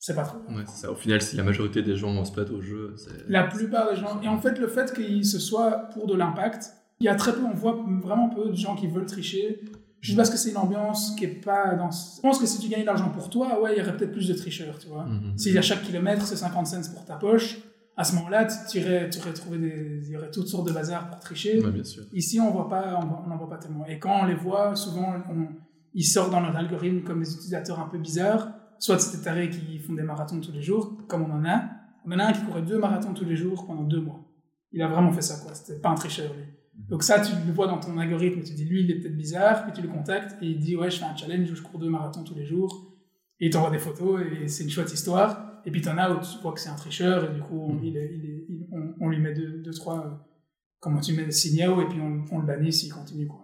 C'est pas trop. Ouais, ça. Au final, si la majorité des gens se prêtent au jeu, c'est. La plupart des gens. Et en fait, le fait qu'il se soit pour de l'impact, il y a très peu, on voit vraiment peu de gens qui veulent tricher. Juste parce que c'est une ambiance qui est pas dans. Je pense que si tu gagnes de l'argent pour toi, ouais, il y aurait peut-être plus de tricheurs, tu vois. Mhm. Si à chaque kilomètre c'est 50 cents pour ta poche, à ce moment-là, tu irais, tu irais trouver des. Il y aurait toutes sortes de bazar pour tricher. Ouais, bien sûr. Ici, on voit pas, on n'en voit pas tellement. Et quand on les voit, souvent, on- ils sortent dans notre algorithme comme des utilisateurs un peu bizarres. Soit c'est des tarés qui font des marathons tous les jours, comme on en a. On en a un qui courait deux marathons tous les jours pendant deux mois. Il a vraiment fait ça, quoi. C'était pas un tricheur, lui. Donc ça, tu le vois dans ton algorithme, tu dis, lui, il est peut-être bizarre, puis tu le contactes, et il dit, ouais, je fais un challenge où je cours deux marathons tous les jours. Et il t'envoie des photos, et c'est une chouette histoire. Et puis t'en as où tu vois que c'est un tricheur, et du coup, on, il est- il est- il- on, on lui met deux, deux trois... euh, comment tu mets signaux et puis on, on le bannit s'il continue quoi.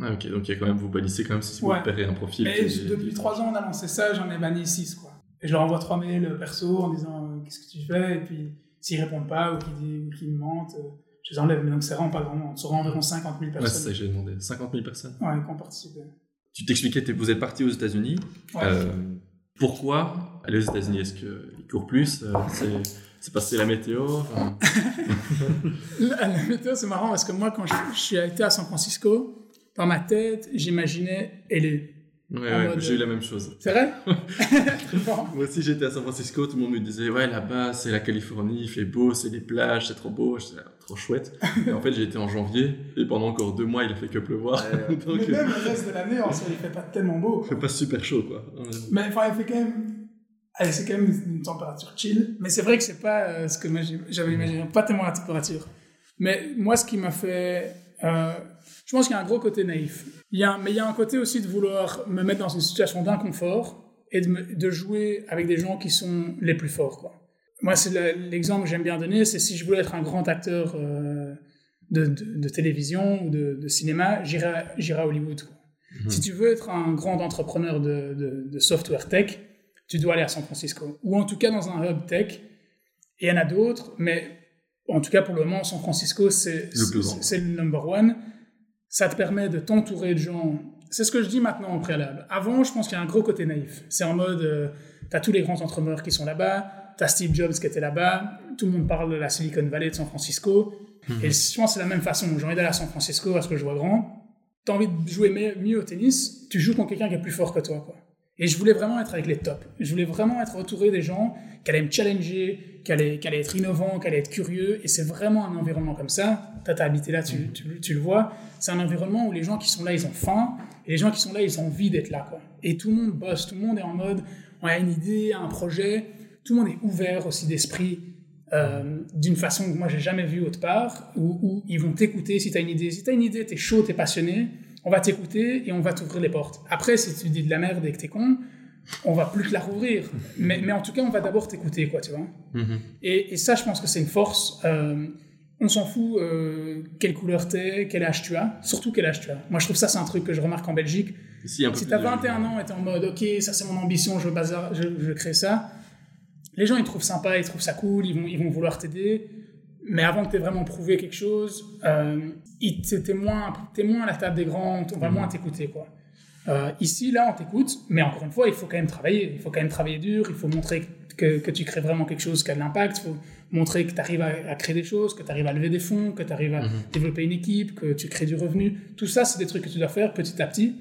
Ah, ok, donc il y a quand même, vous bannissez quand même si vous Ouais. repérez un profil. Mais qui- depuis trois ans on a lancé ça, j'en ai banni six quoi. Et je leur envoie trois mails perso en disant euh, qu'est-ce que tu fais et puis s'ils répondent pas ou qu'ils qu'ils me mentent, euh, je les enlève. Mais donc c'est vraiment pas grand monde. Ça aura environ 50 000 Ouais, c'est ça personnes que j'ai demandé. 50 000 personnes. ouais, qui ont participé. Tu t'expliquais, vous êtes parti aux États-Unis. Ouais. Euh, pourquoi aller aux États-Unis? Est-ce qu'ils courent plus? Euh, C'est parce que c'est la météo? Enfin, [laughs] La, la météo c'est marrant parce que moi quand je, je suis été à San Francisco, dans ma tête j'imaginais LA. Ouais, ouais, j'ai eu la même chose. C'est vrai? [laughs] Moi aussi, j'étais à San Francisco, tout le monde me disait, ouais, là-bas, c'est la Californie, il fait beau, c'est des plages, c'est trop beau, trop chouette. Et en fait, j'ai été en janvier, et pendant encore deux mois, il a fait que pleuvoir. Ouais. [laughs] Donc, Mais euh, même le reste de l'année en soi il fait pas tellement beau. il fait pas super chaud, quoi. Euh, Mais enfin, il fait quand même. Allez, c'est quand même une température chill. Mais c'est vrai que c'est pas euh, ce que j'avais imaginé. Pas tellement la température. Mais moi, ce qui m'a fait. euh, je pense qu'il y a un gros côté naïf. Il y a, un- mais il y a un côté aussi de vouloir me mettre dans une situation d'inconfort et de, me- de jouer avec des gens qui sont les plus forts. Quoi. Moi, c'est le- l'exemple que j'aime bien donner c'est si je voulais être un grand acteur euh, de, de- de télévision ou de, de cinéma, j'irais j'irais à Hollywood. Mhm. Si tu veux être un grand entrepreneur de, software tech, tu dois aller à San Francisco. Ou en tout cas dans un hub tech. Et il y en a d'autres, mais en tout cas pour le moment, San Francisco, c'est Le le number one. Ça te permet de t'entourer de gens. C'est ce que je dis maintenant au préalable. Avant, je pense qu'il y a un gros côté naïf. C'est en mode, tu as tous les grands entrepreneurs qui sont là-bas, tu as Steve Jobs qui était là-bas, tout le monde parle de la Silicon Valley de San Francisco. Et je pense que c'est la même façon. J'ai envie d'aller à San Francisco parce que je vois grand. Tu as envie de jouer mieux au tennis, tu joues contre quelqu'un qui est plus fort que toi. Quoi. Et je voulais vraiment être avec les tops. Je voulais vraiment être entouré des gens qui allaient me challenger, qui allaient, qui allaient être innovants, qui allaient être curieux. Et c'est vraiment un environnement comme ça. T'as habité là, tu, tu- tu le vois. C'est un environnement où les gens qui sont là, ils ont faim. Et les gens qui sont là, ils ont envie d'être là. Quoi. Et tout le monde bosse, tout le monde est en mode, on a une idée, un projet. Tout le monde est ouvert aussi d'esprit. euh, d'une façon que moi j'ai jamais vue autre part, où, où ils vont t'écouter si tu as une idée. Si tu as une idée, tu es chaud, tu es passionné, on va t'écouter et on va t'ouvrir les portes. Après, si tu dis de la merde et que tu es con, on va plus te la rouvrir. Mais, mais en tout cas, on va d'abord t'écouter, quoi, tu vois. Mhm. Et, et ça, je pense que c'est une force. Euh, on s'en fout euh, quelle couleur t'es, quel âge tu as, surtout quel âge tu as. Moi, je trouve ça, c'est un truc que je remarque en Belgique. Ici, un peu Si t'as de- 21 ans et t'es en mode, ok, ça c'est mon ambition, je bazar, je, je créer ça, les gens ils trouvent sympa, ils trouvent ça cool, ils vont, ils vont vouloir t'aider. Mais avant que t'aies vraiment prouvé quelque chose, euh, ils- t'es moins, moins à la table des grands, on va Mhm. moins t'écouter, quoi. Euh, ici, là, on t'écoute, mais encore une fois, il faut quand même travailler. Il faut quand même travailler dur, il faut montrer que, que tu crées vraiment quelque chose qui a de l'impact, il faut montrer que tu arrives à, à créer des choses, que tu arrives à lever des fonds, que tu arrives à Mhm. développer une équipe, que tu crées du revenu. Tout ça, c'est des trucs que tu dois faire petit à petit.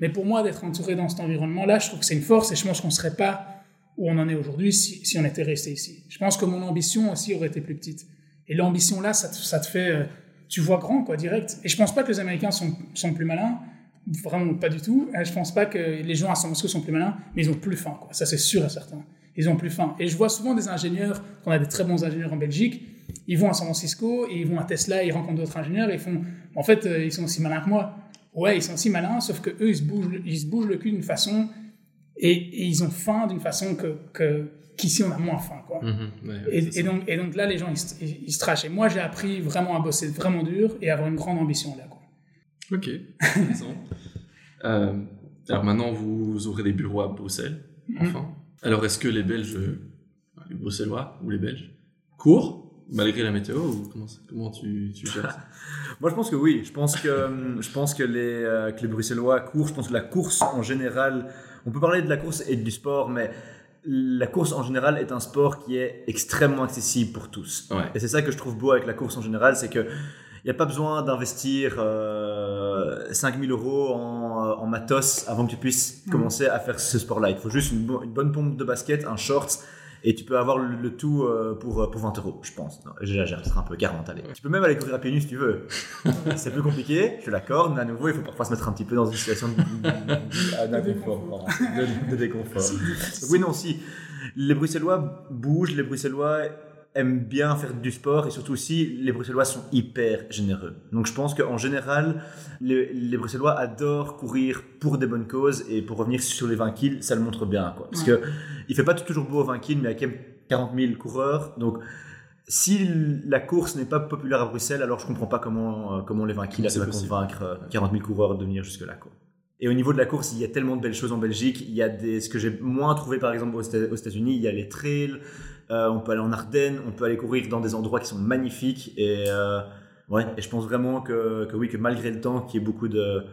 Mais pour moi, d'être entouré dans cet environnement-là, je trouve que c'est une force et je pense qu'on ne serait pas où on en est aujourd'hui si, on était resté ici. Je pense que mon ambition aussi aurait été plus petite. Et l'ambition là, ça te, fait, euh, tu vois grand, quoi, direct. Et je pense pas que les Américains sont, sont plus malins, vraiment pas du tout. Euh, Je pense pas que les gens à San Francisco sont plus malins, mais ils ont plus faim, quoi. Ça, c'est sûr et certain. Ils ont plus faim. Et je vois souvent des ingénieurs, on a des très bons ingénieurs en Belgique, ils vont à San Francisco ils vont à Tesla, ils rencontrent d'autres ingénieurs et ils font, en fait, euh, ils sont aussi malins que moi. Ouais, ils sont aussi malins, sauf que eux, ils bougent, ils se bougent le cul d'une façon et, et ils ont faim d'une façon que, que qu'ici on a moins faim, quoi. Mhm, ouais, Et, donc, et donc là, les gens, ils, se- ils, ils se trashent. Et moi, j'ai appris vraiment à bosser vraiment dur et à avoir une grande ambition là. Quoi. Ok. [laughs] Euh, alors maintenant, vous ouvrez des bureaux à Bruxelles, enfin. Alors est-ce que les Belges, euh, les Bruxellois ou les Belges, courent malgré la météo ou comment, comment tu, tu gères ça? [laughs] Moi, je pense que oui. Je pense que, hum, je pense que, les, euh, que les Bruxellois courent. Je pense que la course en général, on peut parler de la course et du sport, mais la course en général est un sport qui est extrêmement accessible pour tous. Ouais. Et c'est ça que je trouve beau avec la course en général, c'est que il n'y a pas besoin d'investir euh, 5000 euros en, euh, en matos avant que tu puisses Mhm. commencer à faire ce sport-là. Il faut juste une, bo- une bonne pompe de basket, un short, et tu peux avoir le, le tout euh, pour, euh, pour 20 euros, je pense. J'exagère, ce sera un peu 40, allez. Tu peux même aller courir à pieds nus si tu veux. [laughs] c'est plus compliqué, je d'accord, mais à nouveau, il faut parfois se mettre un petit peu dans une situation de- déconfort. Donc [laughs] oui, non, si. Les Bruxellois bougent, les Bruxellois aiment bien faire du sport et surtout aussi, les Bruxellois sont hyper généreux. Donc je pense qu'en général, les, les Bruxellois adorent courir pour des bonnes causes et pour revenir sur les 20 kills, ça le montre bien. Quoi. Parce Ouais. que il fait pas toujours beau aux 20 kills, mais il y a quand même 40 000 coureurs. Donc si la course n'est pas populaire à Bruxelles, alors je comprends pas comment, euh, comment les 20 kills Comment c'est arrivent à possible. convaincre euh, 40 000 coureurs de venir jusque-là. Et au niveau de la course, il y a tellement de belles choses en Belgique. Il y a des, ce que j'ai moins trouvé par exemple aux États-Unis, il y a les trails, euh, on peut aller en Ardennes, on peut aller courir dans des endroits qui sont magnifiques. Et, euh, ouais, et je pense vraiment que, que oui, que malgré le temps, qu'il y ait beaucoup de,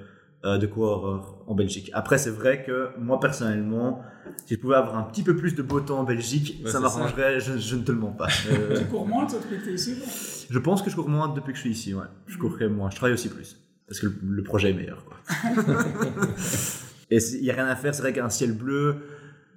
euh, de coureurs en Belgique. Après, c'est vrai que moi personnellement, si je pouvais avoir un petit peu plus de beau temps en Belgique, Ouais, ça m'arrangerait, je, je ne te le mens pas. Euh, Tu cours moins, depuis que t'es ici quoi je pense que je cours moins depuis que je suis ici, ouais. Je courrais moins, je travaille aussi plus. Parce que le, le projet est meilleur, quoi. [laughs] Et il n'y a rien à faire, c'est vrai qu'un ciel bleu,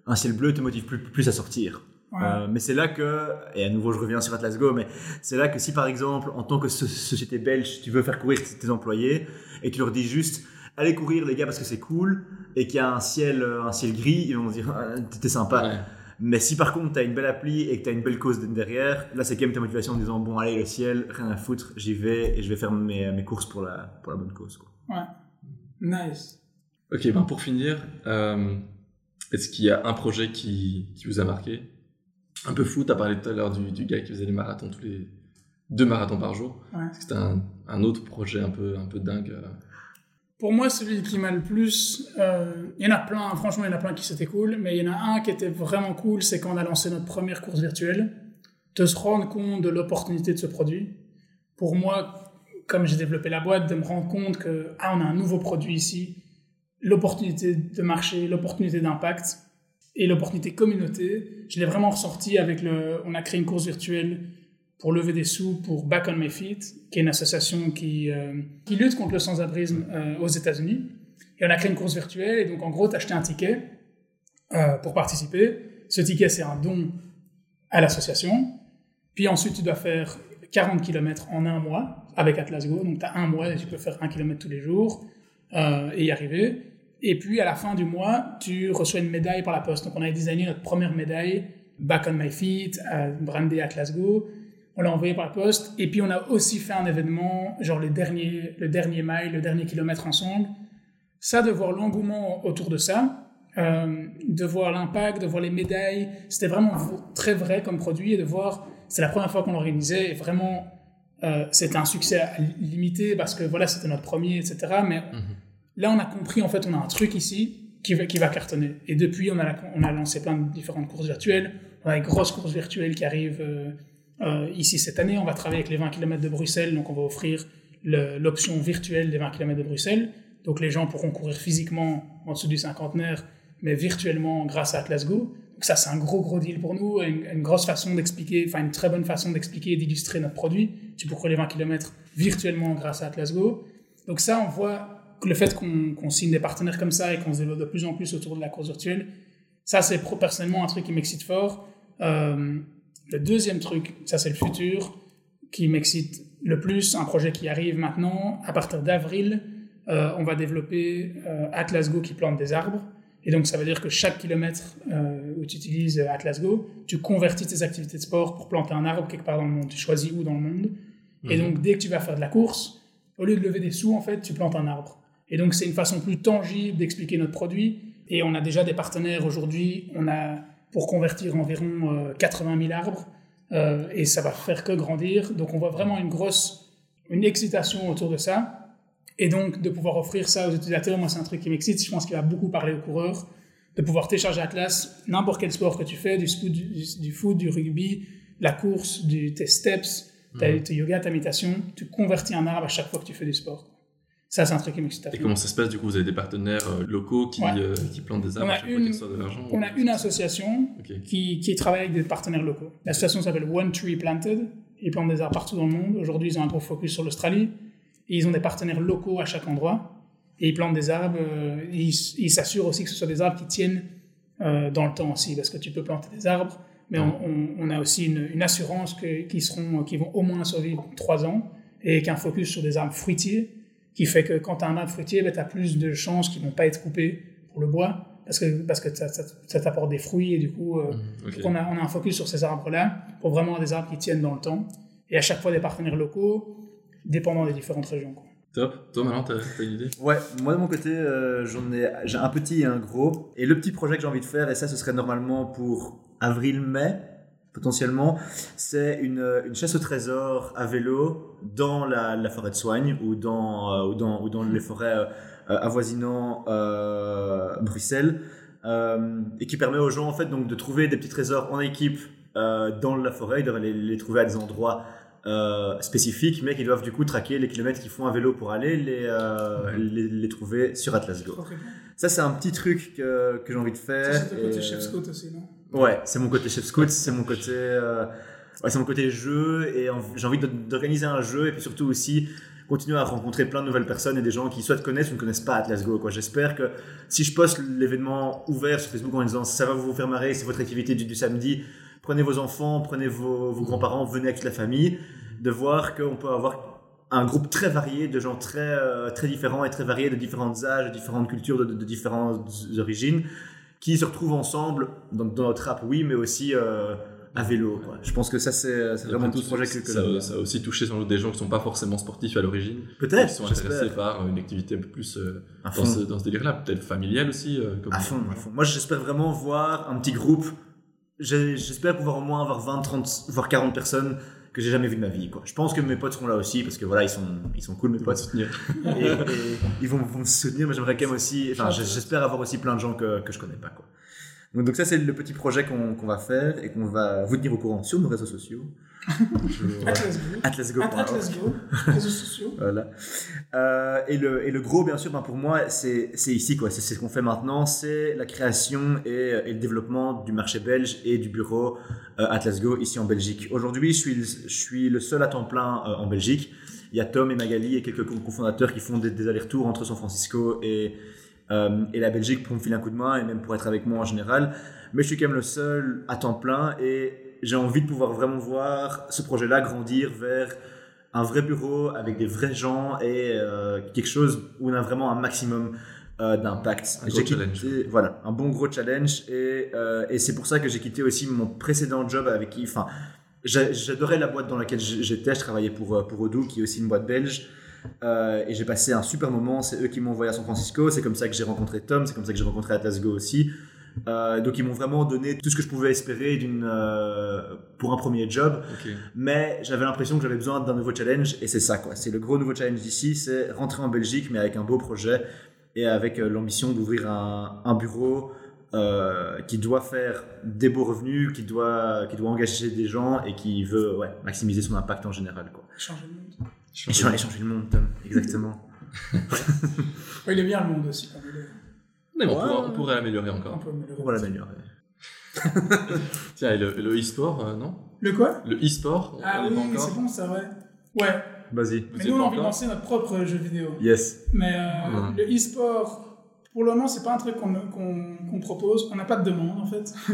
un ciel bleu te motive plus, plus à sortir. Ouais. Euh, mais c'est là que, et à nouveau je reviens sur Atlas Go, mais c'est là que si par exemple, en tant que so- société belge, tu veux faire courir tes employés et tu leur dis juste, allez courir les gars parce que c'est cool, et qu'il y a un ciel, euh, un ciel gris, ils vont se dire, ah, t'es sympa. Ouais. Mais si par contre tu as une belle appli et que tu as une belle cause derrière, là c'est quand même ta motivation en disant bon allez le ciel, rien à foutre, j'y vais et je vais faire mes, mes courses pour la, pour la bonne cause. Quoi. Ouais. Nice. Ok, ben pour finir, euh, est-ce qu'il y a un projet qui, qui vous a marqué? Un peu fou, tu as parlé tout à l'heure du, du gars qui faisait des marathons tous les deux marathons par jour. Ouais. Est-ce que C'était un, un autre projet un peu, un peu dingue. euh, Pour moi, celui qui m'a le plus. euh, Il y en a plein, franchement, il y en a plein qui c'était cool, mais il y en a un qui était vraiment cool, c'est quand on a lancé notre première course virtuelle. De se rendre compte de l'opportunité de ce produit. Pour moi, comme j'ai développé la boîte, de me rendre compte que, ah, on a un nouveau produit ici, l'opportunité de marché, l'opportunité d'impact et l'opportunité communauté, je l'ai vraiment ressorti avec le. On a créé une course virtuelle pour lever des sous pour Back on My Feet, qui est une association qui, euh, lutte contre le sans-abrisme euh, aux États-Unis. Et on a créé une course virtuelle, et donc en gros, tu acheté un ticket euh, pour participer. Ce ticket, c'est un don à l'association. Puis ensuite, tu dois faire 40 km en un mois avec Atlas Go. Donc tu as un mois et tu peux faire un km tous les jours et y arriver. Et puis à la fin du mois, tu reçois une médaille par la poste. Donc on a designé notre première médaille, Back on My Feet, brandée Atlas Go. On l'a envoyé par poste. Et puis on a aussi fait un événement, genre les derniers, le dernier mile, le dernier kilomètre ensemble. Ça, de voir l'engouement autour de ça, euh, de voir l'impact, de voir les médailles, c'était vraiment très vrai comme produit et de voir, c'est la première fois qu'on l'organisait et vraiment, euh, c'était un succès limité parce que voilà, c'était notre premier, etc. Mais là, on a compris, en fait, on a un truc ici qui va, qui va cartonner. Et depuis, on a, la- on a lancé plein de différentes courses virtuelles. On a une grosse course virtuelle qui arrive euh, euh, ici cette année. On va travailler avec les 20 km de Bruxelles, donc on va offrir l'option virtuelle des 20 km de Bruxelles. Donc les gens pourront courir physiquement en dessous du cinquantenaire, mais virtuellement grâce à Atlas Go. Donc ça, c'est un gros, gros deal pour nous, une, grosse façon d'expliquer, enfin une très bonne façon d'expliquer et d'illustrer notre produit. Tu peux les 20 km virtuellement grâce à Atlas Go. Donc ça, on voit que le fait qu'on signe des partenaires comme ça et qu'on se développe de plus en plus autour de la course virtuelle, ça, c'est personnellement un truc qui m'excite fort. Euh, le deuxième truc, ça c'est le futur, qui m'excite le plus, un projet qui arrive maintenant, à partir d'avril, euh, on va développer euh, Atlas Go qui plante des arbres. Et donc, ça veut dire que chaque kilomètre euh, où tu utilises Atlas Go, tu convertis tes activités de sport pour planter un arbre quelque part dans le monde. Tu choisis où dans le monde. Et Mhm. donc, dès que tu vas faire de la course, au lieu de lever des sous, en fait, tu plantes un arbre. Et donc, c'est une façon plus tangible d'expliquer notre produit. Et on a déjà des partenaires aujourd'hui. On a pour convertir environ euh, 80 000 arbres. Euh, et ça va faire que grandir. Donc, on voit vraiment une grosse une excitation autour de ça. Et donc, de pouvoir offrir ça aux utilisateurs, moi, c'est un truc qui m'excite. Je pense qu'il va beaucoup parler aux coureurs. De pouvoir télécharger Atlas, n'importe quel sport que tu fais, du, scoot, du, du foot, du rugby, la course, du, tes steps, ta- Mhm. tes yoga, ta méditation, tu convertis un arbre à chaque fois que tu fais du sport. Ça, c'est un truc qui m'excite. Et comment ça se passe du coup Vous avez des partenaires euh, locaux qui, Ouais. euh, qui plantent des arbres On a une- qu'ils de l'argent On a une association qui, qui travaille avec des partenaires locaux. L'association s'appelle One Tree Planted. Ils plantent des arbres partout dans le monde. Aujourd'hui, ils ont un gros focus sur l'Australie. Et ils ont des partenaires locaux à chaque endroit. Et ils plantent des arbres. euh, et ils s'assurent aussi que ce soit des arbres qui tiennent dans le temps aussi. Parce que tu peux planter des arbres, mais on, on- on a aussi une, une assurance que, qui, seront, qui vont au moins survivre trois ans. Et avec un focus sur des arbres fruitiers, qui fait que quand tu as un arbre fruitier, ben, tu as plus de chances qu'ils ne vont pas être coupés pour le bois. Parce que, parce que ça, ça- ça t'apporte des fruits et du coup, euh, donc on, a, on a un focus sur ces arbres-là pour vraiment avoir des arbres qui tiennent dans le temps. Et à chaque fois des partenaires locaux, dépendant des différentes régions. quoi. Top. Toi maintenant, t'as t'as une idée? Ouais, moi de mon côté, euh, j'en ai, j'ai un petit et un gros. Et le petit projet que j'ai envie de faire, et ça, ce serait normalement pour avril-mai, potentiellement, c'est une, une chasse au trésor à vélo dans la, la forêt de soigne ou dans, euh, ou dans, ou dans les forêts euh, avoisinant euh, Bruxelles. euh, et qui permet aux gens en fait donc de trouver des petits trésors en équipe euh, dans la forêt. Ils doivent les, les trouver à des endroits euh, spécifiques, mais qui doivent du coup traquer les kilomètres qu'ils font à vélo pour aller les, euh, les, les trouver sur Atlas Go. Ça, c'est un petit truc que, que j'ai envie de faire. Ça, c'est le côté et, chef scout aussi, non? Ouais, c'est mon côté chef scout, c'est mon côté, euh, ouais, c'est mon côté jeu et j'ai envie d'organiser un jeu et puis surtout aussi continuer à rencontrer plein de nouvelles personnes et des gens qui soit te connaissent ou ne connaissent pas Atlas Go. Quoi. J'espère que si je poste l'événement ouvert sur Facebook en disant ça va vous faire marrer, c'est votre activité du, samedi, prenez vos enfants, prenez vos, grands-parents, venez avec la famille, de voir qu'on peut avoir un groupe très varié de gens très, euh, très différents et très variés de différents âges, de différentes cultures, de différentes origines qui se retrouvent ensemble dans, dans notre app, oui, mais aussi euh, à vélo. Quoi. Je pense que ça, c'est c'est vraiment tout ce projet que, que ça, ça a aussi touché sans doute des gens qui sont pas forcément sportifs à l'origine. Peut-être, Qui sont intéressés par une activité un peu plus euh, À dans ce, dans ce délire-là, peut-être familial aussi. euh, comme À fond, à fond. Moi, j'espère vraiment voir un petit groupe. J'espère pouvoir au moins avoir 20, 30, voire 40 personnes que j'ai jamais vues de ma vie. Quoi. Je pense que mes potes seront là aussi parce que voilà, ils sont, ils sont cool, mes potes. soutenir. et, et ils vont, vont me soutenir, mais j'aimerais quand même aussi. Enfin, j'- j'espère avoir aussi plein de gens que, que je connais pas. Quoi. Donc, donc ça, c'est le petit projet qu'on va faire et qu'on va vous tenir au courant sur nos réseaux sociaux. [laughs] Euh, Atlas Go. Atlas Go. At- Atlas Go, réseaux sociaux. [laughs] Voilà. Euh, et, le, et le gros, bien sûr, ben pour moi, c'est ici, quoi. C'est ce qu'on fait maintenant. C'est la création et, et le développement du marché belge et du bureau euh, Atlas Go ici en Belgique. Aujourd'hui, je suis, le- je suis le seul à temps plein euh, en Belgique. Il y a Tom et Magali et quelques co- cofondateurs qui font des, des allers-retours entre San Francisco et, euh, et la Belgique pour me filer un coup de main et même pour être avec moi en général. Mais je suis quand même le seul à temps plein et j'ai envie de pouvoir vraiment voir ce projet-là grandir vers un vrai bureau avec des vrais gens et euh, quelque chose où on a vraiment un maximum euh, d'impact. Un gros quitté- challenge. Voilà, un bon gros challenge et, et c'est pour ça que j'ai quitté aussi mon précédent job avec qui, enfin, j'adorais la boîte dans laquelle j'étais, je travaillais pour, pour Odoo qui est aussi une boîte belge. Euh, et j'ai passé un super moment, c'est eux qui m'ont envoyé à San Francisco, c'est comme ça que j'ai rencontré Tom, c'est comme ça que j'ai rencontré Atlas Go aussi. Euh, donc ils m'ont vraiment donné tout ce que je pouvais espérer d'une euh, pour un premier job mais j'avais l'impression que j'avais besoin d'un nouveau challenge et c'est ça quoi. C'est le gros nouveau challenge d'ici, c'est rentrer en Belgique mais avec un beau projet et avec euh, l'ambition d'ouvrir un, un bureau euh, qui doit faire des beaux revenus, qui doit, qui doit engager des gens et qui veut ouais, maximiser son impact en général quoi. Changer le monde. Et changer, changer le monde, Tom. Exactement. [laughs] Ouais, il est bien le monde aussi. Quand il est... Mais bon, on, Ouais. pourra- on pourrait l'améliorer On encore. On va l'améliorer. [laughs] Tiens, et le, le e-sport, euh, non? Le quoi? Le e-sport, Ah oui, c'est bon, ça, ouais. Ouais, Vas-y. Mais nous on a envie de lancer notre propre jeu vidéo. Yes. Mais euh, le e-sport, pour le moment, c'est pas un truc qu'on propose. On n'a pas de demande en fait. [laughs]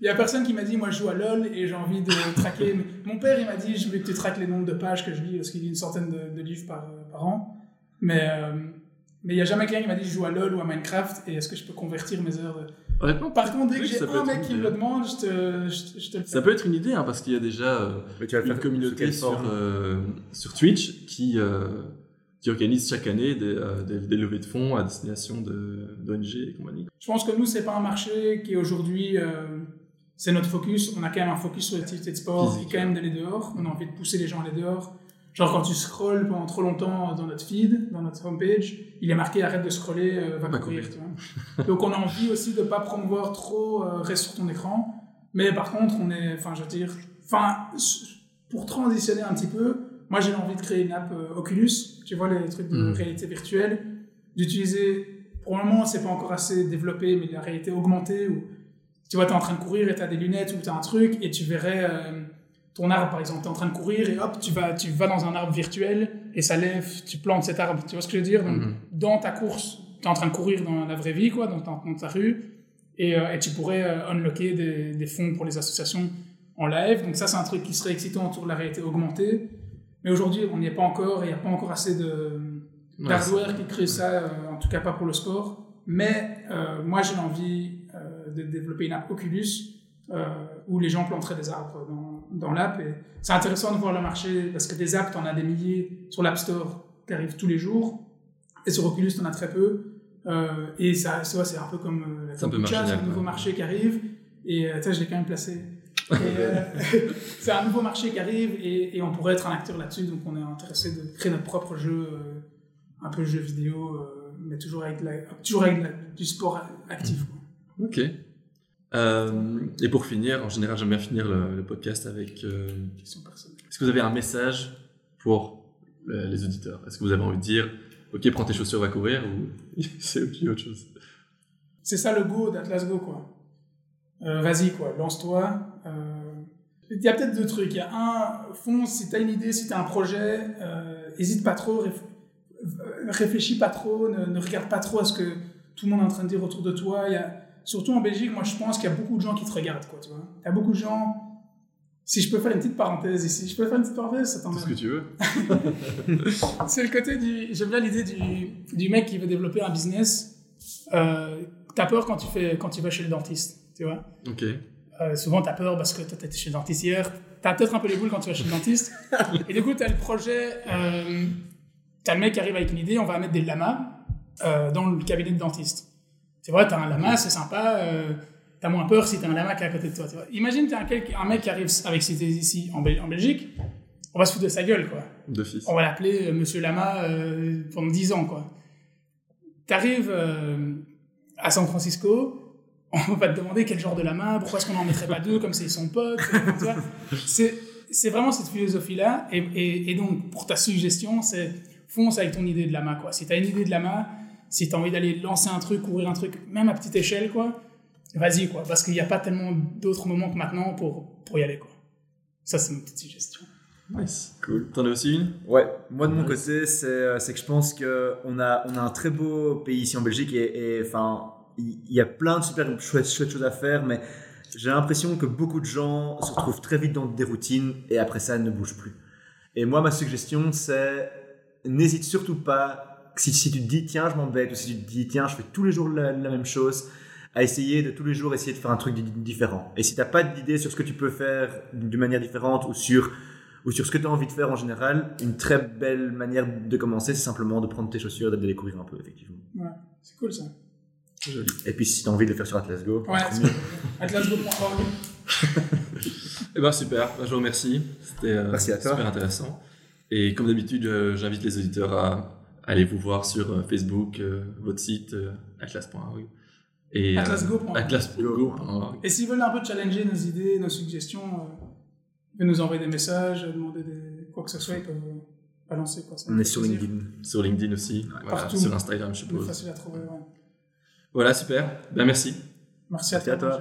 Il y a personne qui m'a dit, moi je joue à LoL et j'ai envie de traquer. Mon père, il m'a dit, je veux que tu traques les nombres de pages que je lis, parce qu'il lit une centaine de, de livres par, par an. Mais euh, mais il n'y a jamais quelqu'un qui m'a dit, je joue à LoL ou à Minecraft et est-ce que je peux convertir mes heures de... Honnêtement, Par contre, dès que oui, j'ai un mec qui me le demande, je te, je, je te le fais. Ça peut être une idée, hein, parce qu'il y a déjà euh, tu une communauté sur, euh, sur Twitch qui, euh, qui organise chaque année des, euh, des, des levées de fonds à destination de- d'ONG et compagnie. Je pense que nous, c'est pas un marché qui est aujourd'hui, euh, c'est notre focus. On a quand même un focus sur l'activité de sport Physique, et quand même d'aller dehors. On a envie de pousser les gens à aller dehors. Genre quand tu scrolles pendant trop longtemps dans notre feed, dans notre homepage, il est marqué arrête de scroller, euh, va courir. Donc on a envie aussi de pas promouvoir trop euh, reste sur ton écran. Mais par contre, on est, enfin je veux dire, enfin pour transitionner un petit peu, moi j'ai envie de créer une app euh, Oculus. Tu vois les trucs de Mhm. réalité virtuelle, d'utiliser pour le moment, c'est pas encore assez développé, mais la réalité augmentée où tu vois, tu es en train de courir et tu as des lunettes ou tu as un truc et tu verrais euh, ton arbre, par exemple, tu es en train de courir et hop, tu vas, tu vas dans un arbre virtuel et ça lève, tu plantes cet arbre. Tu vois ce que je veux dire? Donc, Mhm. Dans ta course, tu es en train de courir dans la vraie vie, quoi, dans, ta- dans ta rue et, euh, et tu pourrais euh, unlocker des, des fonds pour les associations en live. Donc, ça, c'est un truc qui serait excitant autour de la réalité augmentée. Mais aujourd'hui, on n'y est pas encore et il n'y a pas encore assez de Ouais, d'hardware qui crée ça, en tout cas pas pour le sport. Mais moi, j'ai envie de développer une app Oculus euh, où les gens planteraient des arbres dans, dans l'app. Et c'est intéressant de voir le marché parce que des apps, tu en as des milliers sur l'App Store qui arrivent tous les jours. Et sur Oculus, tu en as très peu. Euh, et ça, c'est un peu comme euh, la kombucha, c'est un nouveau marché qui arrive. Et sais, je l'ai quand même placé. Euh, [laughs] c'est un nouveau marché qui arrive et, et on pourrait être un acteur là-dessus. Donc on est intéressé de créer notre propre jeu, euh, un peu jeu vidéo, mais toujours avec, la, toujours avec la- du sport actif. quoi. Ok. Euh, et pour finir, en général, j'aime bien finir le, le podcast avec. euh, Question personnelle. Est-ce que vous avez un message pour euh, les auditeurs? Est-ce que vous avez envie de dire, ok, prends tes chaussures, va courir, ou [laughs] c'est autre chose? C'est ça le go d'Atlas Go, quoi. Euh, Vas-y, quoi, lance-toi. Il y a peut-être deux trucs. Il y a un, fonce, si tu as une idée, si tu as un projet, hésite pas trop, réf- réfléchis pas trop, ne, ne regarde pas trop à ce que tout le monde est en train de dire autour de toi. Il y a, surtout en Belgique, moi je pense qu'il y a beaucoup de gens qui te regardent, quoi, tu vois. Il y a beaucoup de gens. Si je peux faire une petite parenthèse ici, je peux faire une petite parenthèse, ça ce que tu veux. [laughs] C'est le côté du. J'aime bien l'idée du, du mec qui veut développer un business. Euh, t'as peur quand tu, fais, quand tu vas chez le dentiste, tu vois. Ok. Euh, souvent, t'as peur parce que toi, t'étais chez le dentiste hier. T'as peut-être un peu les boules quand tu vas chez le dentiste. [laughs] Et du coup, t'as le projet. Euh, t'as le mec qui arrive avec une idée on va mettre des lamas dans le cabinet de dentiste. Tu vois, t'as un lama, c'est sympa. Euh, t'as moins peur si t'as un lama qui est à côté de toi. Tu vois. Imagine, t'as un, un mec qui arrive avec ses idées ici en, Bel- en Belgique. On va se foutre de sa gueule, quoi D'office. on va l'appeler euh, Monsieur Lama euh, pendant 10 ans, quoi. T'arrives euh, à San Francisco, [laughs] on va te demander quel genre de lama, pourquoi est-ce qu'on n'en mettrait pas deux comme c'est son pote. C'est, c'est vraiment cette philosophie-là. Et, et, et donc, pour ta suggestion, c'est fonce avec ton idée de lama, quoi. Si t'as une idée de lama, si t'as envie d'aller lancer un truc, ouvrir un truc, même à petite échelle, quoi, vas-y, quoi. Parce qu'il n'y a pas tellement d'autres moments que maintenant pour, pour y aller, quoi. Ça, c'est ma petite suggestion. Nice. Cool. T'en as aussi une? Ouais, moi de mon côté, c'est euh, c'est que je pense qu'on a, on a un très beau pays ici en Belgique et enfin, il il y, a plein de super chouettes, chouettes choses à faire, mais j'ai l'impression que beaucoup de gens se retrouvent très vite dans des routines et après ça ne bougent plus. Et moi, ma suggestion, c'est n'hésite surtout pas, si, si tu te dis tiens, je m'embête, ou si tu te dis tiens, je fais tous les jours la, la même chose, à essayer de tous les jours essayer de faire un truc di- différent. Et si t'as pas d'idée sur ce que tu peux faire d'une manière différente ou sur ou sur ce que tu as envie de faire en général, une très belle manière de commencer, c'est simplement de prendre tes chaussures et d'aller les courir un peu, effectivement. C'est cool, ça. Joli. Et puis si tu as envie de le faire sur Atlas Go, Ouais, c'est atlasgo.org. Eh ben super, Ben, je vous remercie. C'était euh, Merci à toi. super intéressant. Et comme d'habitude, euh, j'invite les auditeurs à aller vous voir sur euh, Facebook, euh, votre site euh, atlas.org. Et, euh, Atlasgo.org. Et s'ils veulent un peu challenger nos idées, nos suggestions, euh, ils peuvent nous envoyer des messages, demander des, quoi que ce soit, ils peuvent balancer. Quoi. Ça On est sur plaisir. LinkedIn. Sur LinkedIn aussi, voilà, sur Instagram, je C'est suppose. facile à trouver. ouais. Voilà, super. Ben merci. Merci, Merci à toi.